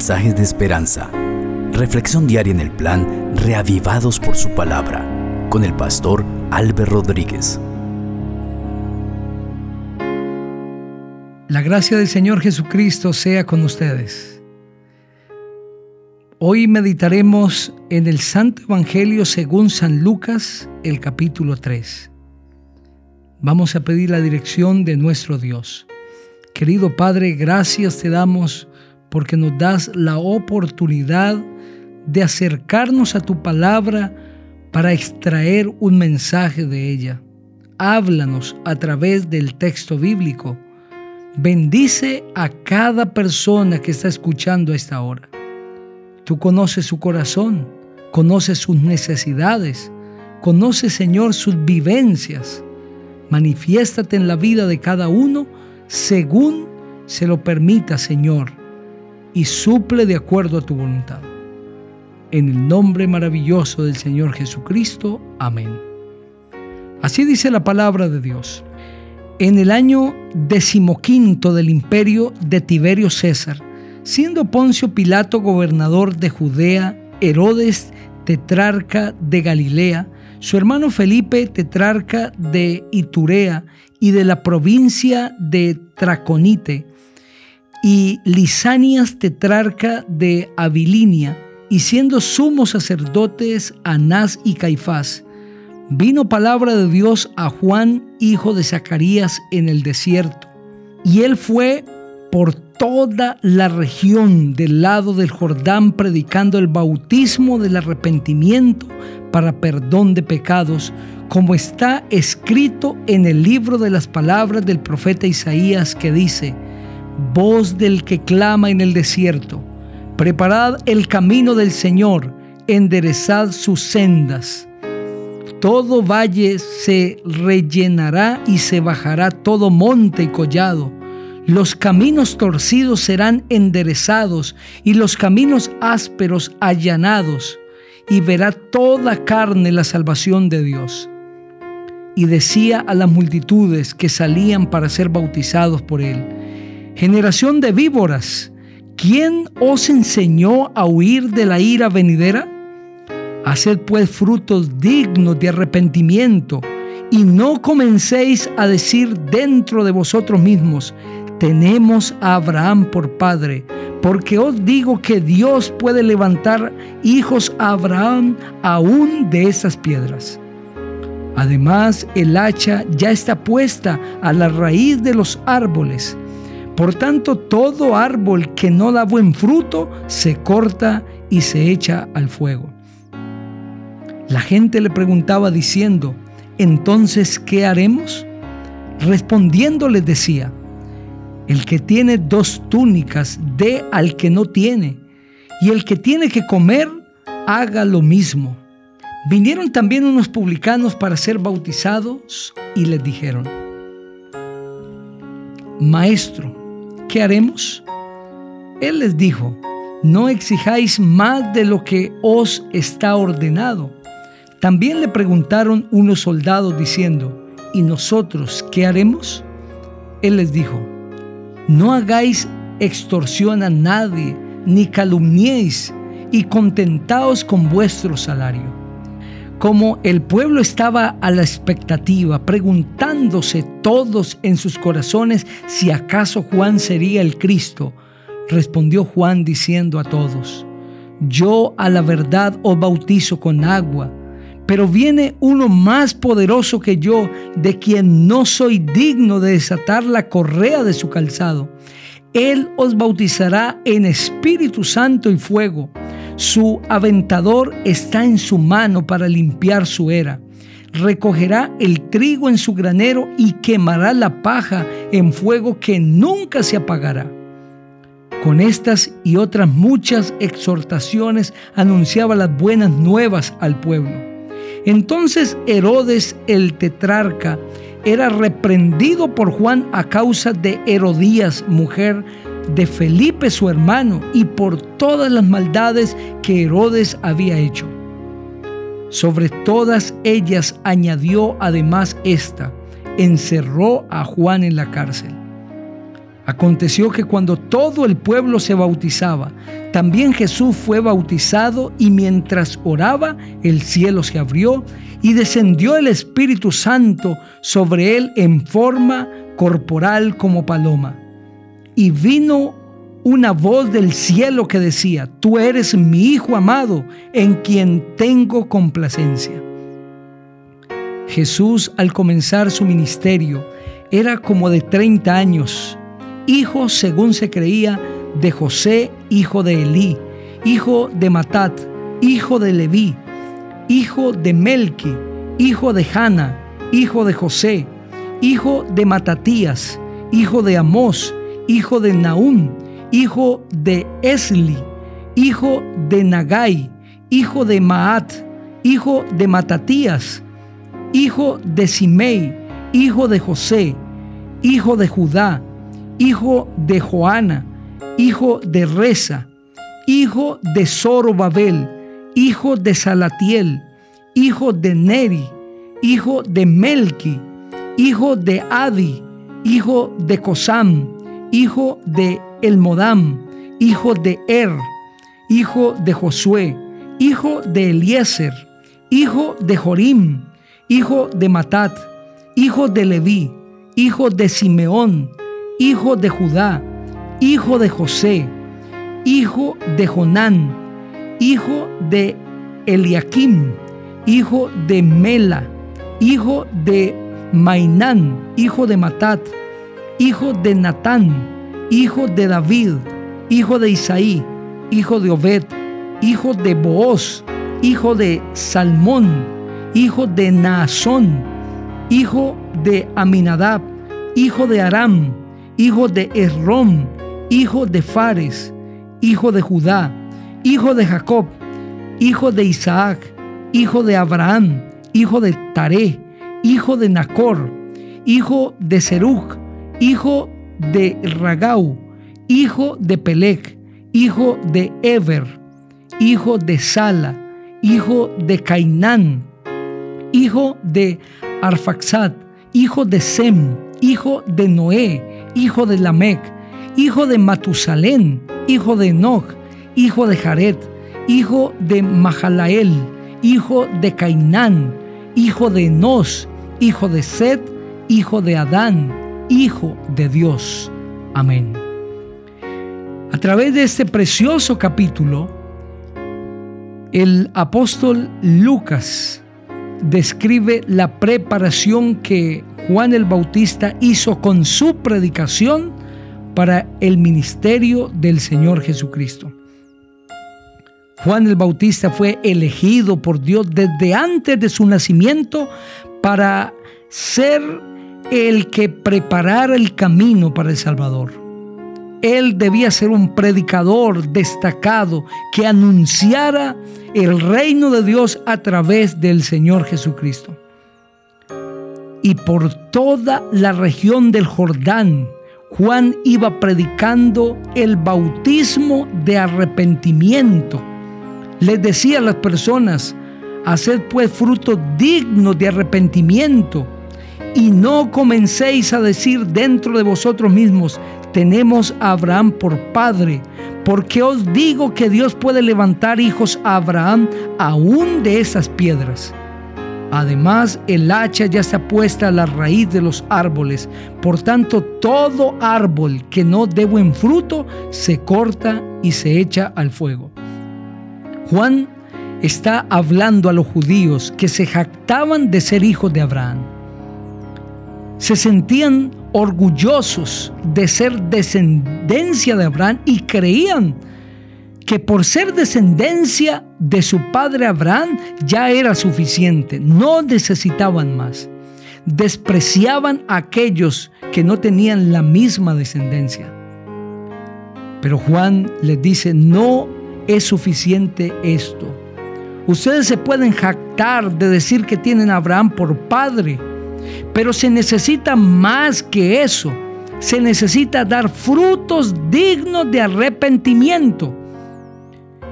mensajes de esperanza. Reflexión diaria en el plan Reavivados por su palabra con el pastor Álvaro Rodríguez. La gracia del Señor Jesucristo sea con ustedes. Hoy meditaremos en el Santo Evangelio según San Lucas, el capítulo 3. Vamos a pedir la dirección de nuestro Dios. Querido Padre, gracias te damos porque nos das la oportunidad de acercarnos a tu palabra para extraer un mensaje de ella. Háblanos a través del texto bíblico. Bendice a cada persona que está escuchando a esta hora. Tú conoces su corazón, conoces sus necesidades, conoces, Señor, sus vivencias. Manifiéstate en la vida de cada uno según se lo permita, Señor y suple de acuerdo a tu voluntad. En el nombre maravilloso del Señor Jesucristo. Amén. Así dice la palabra de Dios. En el año decimoquinto del imperio de Tiberio César, siendo Poncio Pilato gobernador de Judea, Herodes tetrarca de Galilea, su hermano Felipe tetrarca de Iturea y de la provincia de Traconite, y Lisanias tetrarca de Abilinia, y siendo sumos sacerdotes Anás y Caifás, vino palabra de Dios a Juan, hijo de Zacarías, en el desierto. Y él fue por toda la región del lado del Jordán predicando el bautismo del arrepentimiento para perdón de pecados, como está escrito en el libro de las palabras del profeta Isaías que dice, voz del que clama en el desierto, preparad el camino del Señor, enderezad sus sendas. Todo valle se rellenará y se bajará todo monte y collado. Los caminos torcidos serán enderezados y los caminos ásperos allanados, y verá toda carne la salvación de Dios. Y decía a las multitudes que salían para ser bautizados por él, Generación de víboras, ¿quién os enseñó a huir de la ira venidera? Haced pues frutos dignos de arrepentimiento y no comencéis a decir dentro de vosotros mismos, tenemos a Abraham por padre, porque os digo que Dios puede levantar hijos a Abraham aún de esas piedras. Además, el hacha ya está puesta a la raíz de los árboles. Por tanto, todo árbol que no da buen fruto se corta y se echa al fuego. La gente le preguntaba diciendo, entonces, ¿qué haremos? Respondiendo les decía, el que tiene dos túnicas dé al que no tiene, y el que tiene que comer, haga lo mismo. Vinieron también unos publicanos para ser bautizados y les dijeron, Maestro, ¿qué haremos? Él les dijo, no exijáis más de lo que os está ordenado. También le preguntaron unos soldados diciendo, ¿y nosotros qué haremos? Él les dijo, no hagáis extorsión a nadie, ni calumniéis, y contentaos con vuestro salario como el pueblo estaba a la expectativa, preguntándose todos en sus corazones si acaso Juan sería el Cristo, respondió Juan diciendo a todos, yo a la verdad os bautizo con agua, pero viene uno más poderoso que yo, de quien no soy digno de desatar la correa de su calzado. Él os bautizará en Espíritu Santo y fuego. Su aventador está en su mano para limpiar su era. Recogerá el trigo en su granero y quemará la paja en fuego que nunca se apagará. Con estas y otras muchas exhortaciones anunciaba las buenas nuevas al pueblo. Entonces Herodes el tetrarca era reprendido por Juan a causa de Herodías, mujer de Felipe su hermano y por todas las maldades que Herodes había hecho. Sobre todas ellas añadió además esta, encerró a Juan en la cárcel. Aconteció que cuando todo el pueblo se bautizaba, también Jesús fue bautizado y mientras oraba el cielo se abrió y descendió el Espíritu Santo sobre él en forma corporal como paloma. Y vino una voz del cielo que decía, tú eres mi Hijo amado en quien tengo complacencia. Jesús al comenzar su ministerio era como de 30 años hijo, según se creía, de José, hijo de Elí, hijo de Matat, hijo de Leví, hijo de Melqui, hijo de Hanna, hijo de José, hijo de Matatías, hijo de Amós, hijo de Naúm, hijo de Esli, hijo de Nagai, hijo de Maat, hijo de Matatías, hijo de Simei, hijo de José, hijo de Judá, hijo de Joana, hijo de Reza, hijo de Zorobabel, hijo de Salatiel, hijo de Neri, hijo de Melki, hijo de Adi, hijo de Cosam, hijo de Elmodam, hijo de Er, hijo de Josué, hijo de Eliezer, hijo de Jorim, hijo de Matat, hijo de Leví, hijo de Simeón, hijo de Judá, hijo de José, hijo de Jonán, hijo de Eliakim, hijo de Mela, hijo de Mainán, hijo de Matat, hijo de Natán, hijo de David, hijo de Isaí, hijo de Obed, hijo de Booz, hijo de Salmón, hijo de Naasón, hijo de Aminadab, hijo de Aram, hijo de Esrom, hijo de Fares, hijo de Judá, hijo de Jacob, hijo de Isaac, hijo de Abraham, hijo de Taré, hijo de Nacor, hijo de Seruc, hijo de Ragau, hijo de Pelec, hijo de Eber, hijo de Sala, hijo de Cainán, hijo de Arfaxad, hijo de Sem, hijo de Noé, hijo de Lamec, hijo de Matusalén, hijo de Enoch, hijo de Jared, hijo de Mahalael, hijo de Cainán, hijo de Enos, hijo de Sed, hijo de Adán, hijo de Dios. Amén. A través de este precioso capítulo, el apóstol Lucas describe la preparación que Juan el Bautista hizo con su predicación para el ministerio del Señor Jesucristo. Juan el Bautista fue elegido por Dios desde antes de su nacimiento para ser el que preparara el camino para el Salvador. Él debía ser un predicador destacado que anunciara el reino de Dios a través del Señor Jesucristo y por toda la región del Jordán, Juan iba predicando el bautismo de arrepentimiento. Les decía a las personas, haced pues frutos dignos de arrepentimiento y no comencéis a decir dentro de vosotros mismos, tenemos a Abraham por padre, porque os digo que Dios puede levantar hijos a Abraham aún de esas piedras. Además, el hacha ya está puesta a la raíz de los árboles. Por tanto, todo árbol que no dé buen fruto se corta y se echa al fuego. Juan está hablando a los judíos que se jactaban de ser hijos de Abraham. Se sentían orgullosos de ser descendencia de Abraham y creían que por ser descendencia de su padre Abraham ya era suficiente, no necesitaban más. Despreciaban a aquellos que no tenían la misma descendencia. Pero Juan les dice, no es suficiente esto. Ustedes se pueden jactar de decir que tienen a Abraham por padre, pero se necesita más que eso. Se necesita dar frutos dignos de arrepentimiento.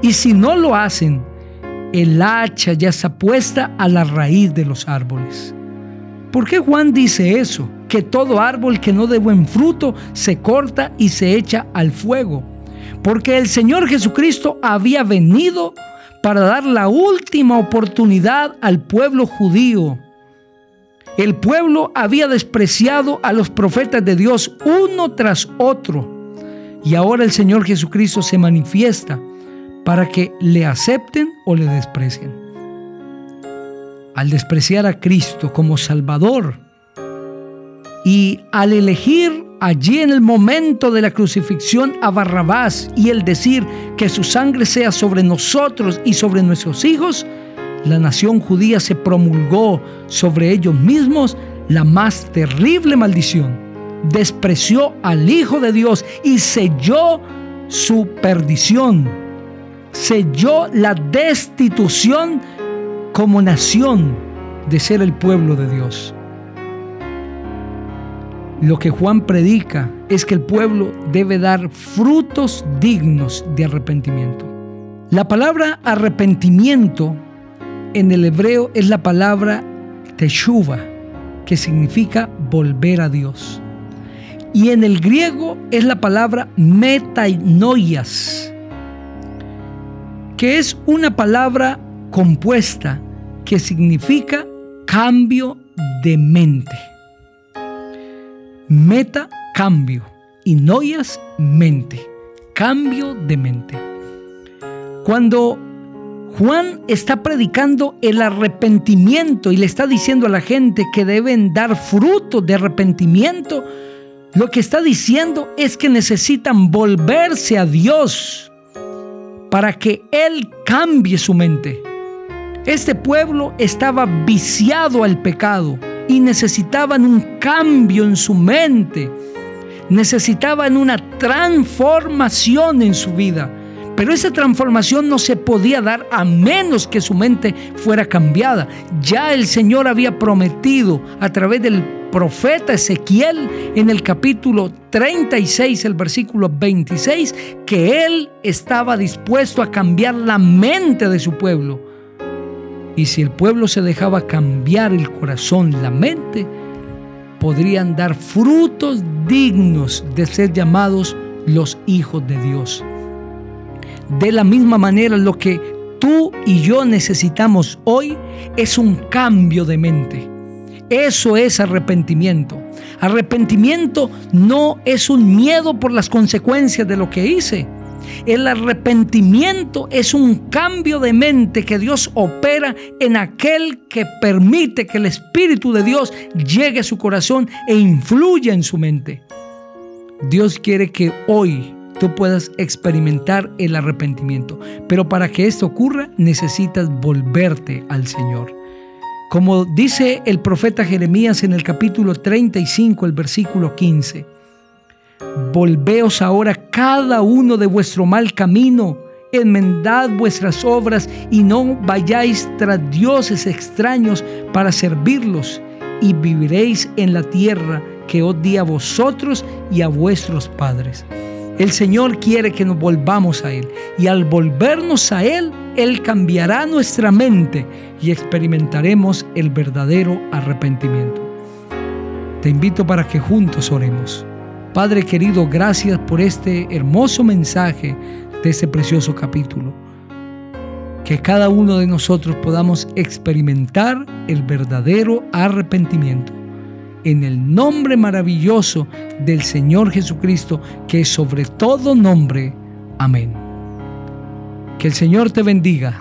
Y si no lo hacen, el hacha ya está puesta a la raíz de los árboles. ¿Por qué Juan dice eso? que todo árbol que no dé buen fruto se corta y se echa al fuego. Porque el Señor Jesucristo había venido para dar la última oportunidad al pueblo judío. El pueblo había despreciado a los profetas de Dios uno tras otro. Y ahora el Señor Jesucristo se manifiesta para que le acepten o le desprecien. Al despreciar a Cristo como Salvador y al elegir allí en el momento de la crucifixión a Barrabás y el decir que su sangre sea sobre nosotros y sobre nuestros hijos, la nación judía se promulgó sobre ellos mismos la más terrible maldición. Despreció al Hijo de Dios y selló su perdición selló la destitución como nación de ser el pueblo de Dios. Lo que Juan predica es que el pueblo debe dar frutos dignos de arrepentimiento. La palabra arrepentimiento en el hebreo es la palabra teshuva, que significa volver a Dios. Y en el griego es la palabra metanoias, que es una palabra compuesta que significa cambio de mente. Meta, cambio. Y noias, mente. Cambio de mente. Cuando Juan está predicando el arrepentimiento y le está diciendo a la gente que deben dar fruto de arrepentimiento, lo que está diciendo es que necesitan volverse a Dios para que Él cambie su mente. Este pueblo estaba viciado al pecado y necesitaban un cambio en su mente. Necesitaban una transformación en su vida. Pero esa transformación no se podía dar a menos que su mente fuera cambiada. Ya el Señor había prometido a través del profeta Ezequiel en el capítulo 36, el versículo 26, que él estaba dispuesto a cambiar la mente de su pueblo. Y si el pueblo se dejaba cambiar el corazón, la mente, podrían dar frutos dignos de ser llamados los hijos de Dios. De la misma manera, lo que tú y yo necesitamos hoy es un cambio de mente. Eso es arrepentimiento. Arrepentimiento no es un miedo por las consecuencias de lo que hice. El arrepentimiento es un cambio de mente que Dios opera en aquel que permite que el Espíritu de Dios llegue a su corazón e influya en su mente. Dios quiere que hoy tú puedas experimentar el arrepentimiento, pero para que esto ocurra necesitas volverte al Señor. Como dice el profeta Jeremías en el capítulo 35, el versículo 15, Volveos ahora cada uno de vuestro mal camino, enmendad vuestras obras y no vayáis tras dioses extraños para servirlos, y viviréis en la tierra que os di a vosotros y a vuestros padres. El Señor quiere que nos volvamos a Él y al volvernos a Él, Él cambiará nuestra mente y experimentaremos el verdadero arrepentimiento. Te invito para que juntos oremos. Padre querido, gracias por este hermoso mensaje de este precioso capítulo. Que cada uno de nosotros podamos experimentar el verdadero arrepentimiento en el nombre maravilloso del Señor Jesucristo, que es sobre todo nombre. Amén. Que el Señor te bendiga